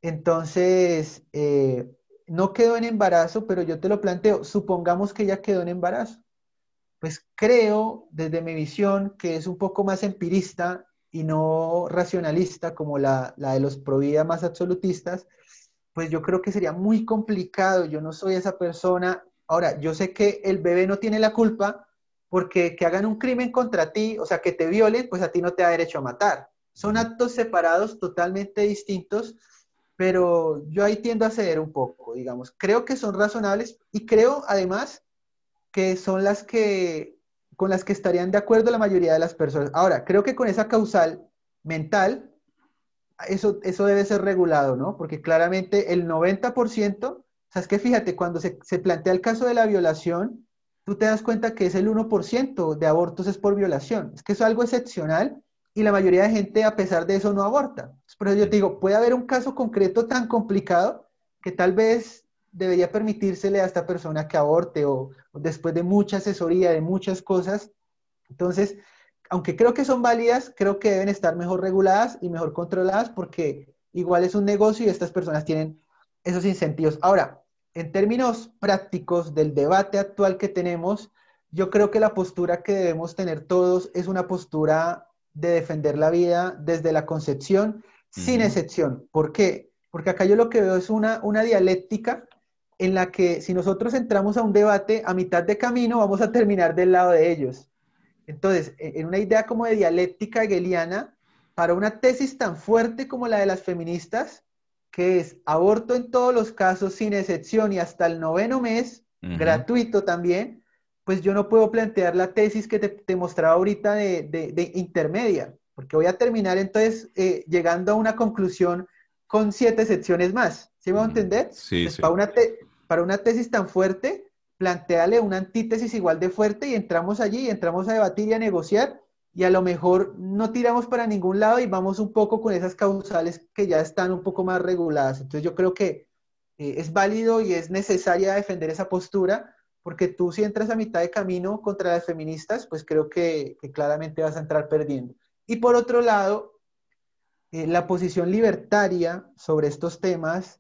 D: Entonces, eh, no quedó en embarazo, pero yo te lo planteo, supongamos que ella quedó en embarazo. Pues creo, desde mi visión, que es un poco más empirista y no racionalista como la, la de los provida más absolutistas, pues yo creo que sería muy complicado. Yo no soy esa persona Ahora, yo sé que el bebé no tiene la culpa porque que hagan un crimen contra ti, o sea, que te violen, pues a ti no te da derecho a matar. Son actos separados, totalmente distintos, pero yo ahí tiendo a ceder un poco, digamos. Creo que son razonables y creo además que son las que con las que estarían de acuerdo la mayoría de las personas. Ahora, creo que con esa causal mental, eso, eso debe ser regulado, ¿no? Porque claramente el 90% o sea, es que fíjate, cuando se, plantea el caso de la violación, tú te das cuenta que es el 1% de abortos es por violación. Es que es algo excepcional y la mayoría de gente, a pesar de eso, no aborta. Por eso yo te digo, puede haber un caso concreto tan complicado que tal vez debería permitírsele a esta persona que aborte o, o después de mucha asesoría, de muchas cosas. Entonces, aunque creo que son válidas, creo que deben estar mejor reguladas y mejor controladas porque igual es un negocio y estas personas tienen esos incentivos. Ahora, en términos prácticos del debate actual que tenemos, yo creo que la postura que debemos tener todos es una postura de defender la vida desde la concepción, sin excepción. ¿Por qué? Porque acá yo lo que veo es una, una dialéctica en la que si nosotros entramos a un debate a mitad de camino, vamos a terminar del lado de ellos. Entonces, e, en una idea como de dialéctica hegeliana, para una tesis tan fuerte como la de las feministas, que es aborto en todos los casos, sin excepción y hasta el noveno mes, gratuito también, pues yo no puedo plantear la tesis que te, mostraba ahorita de, intermedia, porque voy a terminar entonces eh, llegando a una conclusión con siete secciones más. ¿Sí me va a entender?
C: Sí, sí.
D: Para, una para una tesis tan fuerte, planteale una antítesis igual de fuerte y entramos allí, entramos a debatir y a negociar y a lo mejor no tiramos para ningún lado y vamos un poco con esas causales que ya están un poco más reguladas. Entonces yo creo que eh, es válido y es necesaria defender esa postura, porque tú si entras a mitad de camino contra las feministas, pues creo que, claramente vas a entrar perdiendo. Y por otro lado, eh, la posición libertaria sobre estos temas,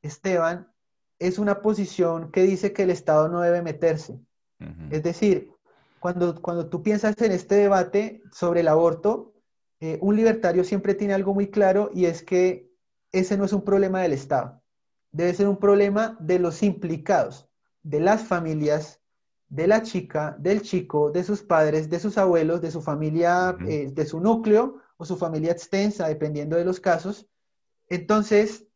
D: Esteban, es una posición que dice que el Estado no debe meterse. Es decir, cuando, cuando tú piensas en este debate sobre el aborto, eh, un libertario siempre tiene algo muy claro y es que ese no es un problema del Estado, debe ser un problema de los implicados, de las familias, de la chica, del chico, de sus padres, de sus abuelos, de su familia, eh, de su núcleo o su familia extensa, dependiendo de los casos. Entonces,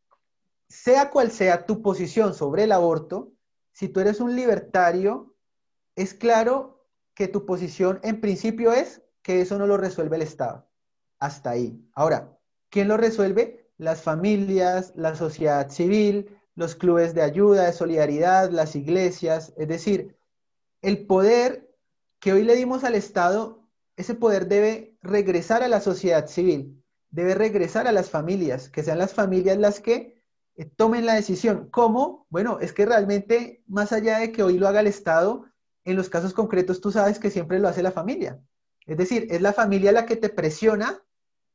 D: sea cual sea tu posición sobre el aborto, si tú eres un libertario, es claro que tu posición en principio es que eso no lo resuelve el Estado. Hasta ahí. Ahora, ¿quién lo resuelve? Las familias, la sociedad civil, los clubes de ayuda, de solidaridad, las iglesias. Es decir, el poder que hoy le dimos al Estado, ese poder debe regresar a la sociedad civil, debe regresar a las familias, que sean las familias las que eh, tomen la decisión. ¿Cómo? Bueno, es que realmente, más allá de que hoy lo haga el Estado, en los casos concretos tú sabes que siempre lo hace la familia. Es decir, es la familia la que te presiona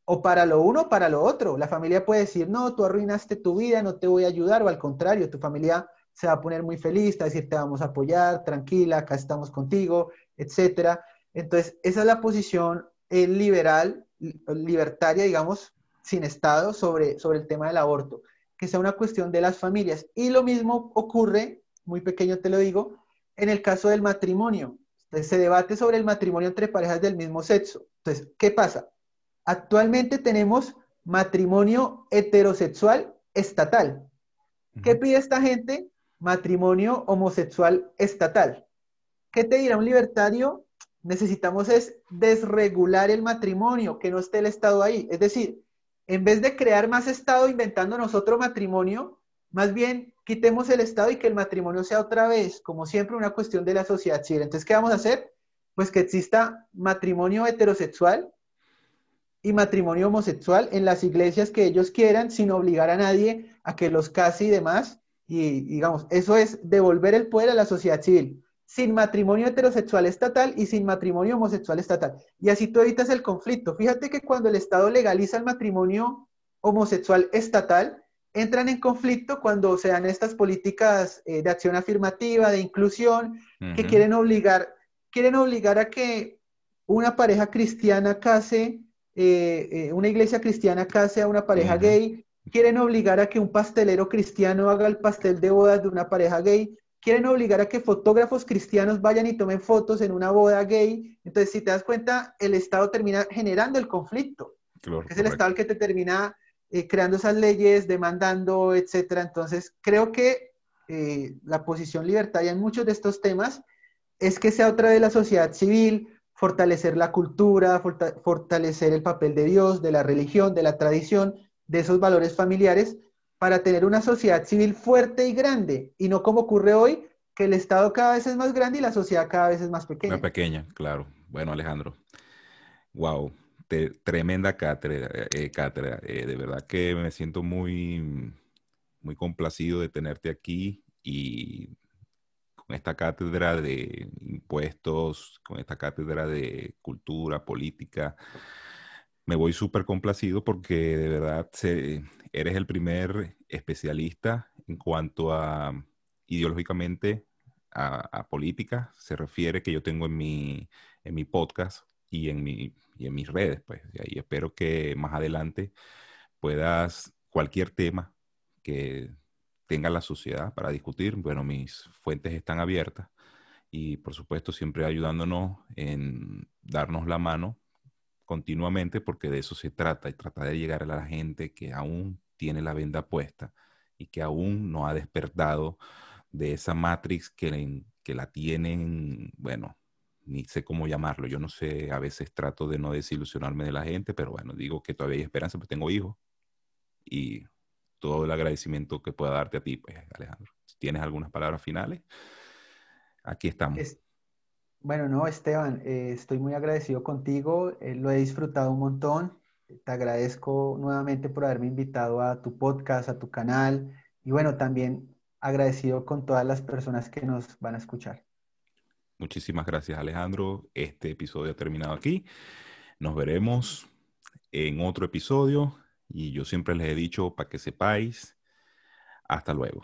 D: o para lo uno o para lo otro. La familia puede decir, no, tú arruinaste tu vida, no te voy a ayudar, o al contrario, tu familia se va a poner muy feliz, a decir, te vamos a apoyar, tranquila, acá estamos contigo, etc. Entonces, esa es la posición eh, liberal, libertaria, digamos, sin Estado sobre, sobre el tema del aborto, que sea una cuestión de las familias. Y lo mismo ocurre, muy pequeño te lo digo, en el caso del matrimonio. se debate sobre el matrimonio entre parejas del mismo sexo. Entonces, ¿qué pasa? Actualmente tenemos matrimonio heterosexual estatal. ¿Qué pide esta gente? Matrimonio homosexual estatal. ¿Qué te dirá un libertario? Necesitamos es desregular el matrimonio, que no esté el Estado ahí. Es decir, en vez de crear más Estado inventando nosotros matrimonio, más bien quitemos el Estado y que el matrimonio sea otra vez, como siempre, una cuestión de la sociedad civil. Entonces, ¿qué vamos a hacer? Pues que exista matrimonio heterosexual y matrimonio homosexual en las iglesias que ellos quieran, sin obligar a nadie a que los case y demás. Y digamos, eso es devolver el poder a la sociedad civil, sin matrimonio heterosexual estatal y sin matrimonio homosexual estatal. Y así tú evitas el conflicto. Fíjate que cuando el Estado legaliza el matrimonio homosexual estatal, entran en conflicto cuando se dan estas políticas eh, de acción afirmativa, de inclusión, que quieren obligar, quieren obligar a que una pareja cristiana case eh, eh, una iglesia cristiana case a una pareja gay, quieren obligar a que un pastelero cristiano haga el pastel de bodas de una pareja gay, quieren obligar a que fotógrafos cristianos vayan y tomen fotos en una boda gay. Entonces, si te das cuenta, el Estado termina generando el conflicto. es el Estado el que te termina eh, creando esas leyes, demandando, etcétera. Entonces, creo que la posición libertaria en muchos de estos temas es que sea otra de la sociedad civil, fortalecer la cultura, fortalecer el papel de Dios, de la religión, de la tradición, de esos valores familiares, para tener una sociedad civil fuerte y grande, y no como ocurre hoy, que el Estado cada vez es más grande y la sociedad cada vez es más pequeña.
A: Más pequeña, claro. Bueno, Alejandro, wow, tremenda cátedra, eh, cátedra. Eh, de verdad que me siento muy, muy complacido de tenerte aquí y con esta cátedra de impuestos, con esta cátedra de cultura, política. Me voy súper complacido porque de verdad eres el primer especialista en cuanto a ideológicamente a, política se refiere que yo tengo en mi, en mi podcast y en, mi, y en mis redes. Pues, y espero que más adelante puedas cualquier tema que tenga la sociedad para discutir. Bueno, mis fuentes están abiertas y por supuesto siempre ayudándonos en darnos la mano continuamente porque de eso se trata y trata de llegar a la gente que aún tiene la venda puesta y que aún no ha despertado de esa matrix que, que la tienen, bueno, ni sé cómo llamarlo, yo no sé, a veces trato de no desilusionarme de la gente, pero bueno, digo que todavía hay esperanza, porque tengo hijos y todo el agradecimiento que pueda darte a ti, pues, Alejandro. Si tienes algunas palabras finales, aquí estamos.
D: bueno, no, Esteban, eh, estoy muy agradecido contigo, eh, lo he disfrutado un montón. Te agradezco nuevamente por haberme invitado a tu podcast, a tu canal y bueno, también agradecido con todas las personas que nos van a escuchar.
A: Muchísimas gracias, Alejandro. Este episodio ha terminado aquí. Nos veremos en otro episodio. Y yo siempre les he dicho para que sepáis. Hasta luego.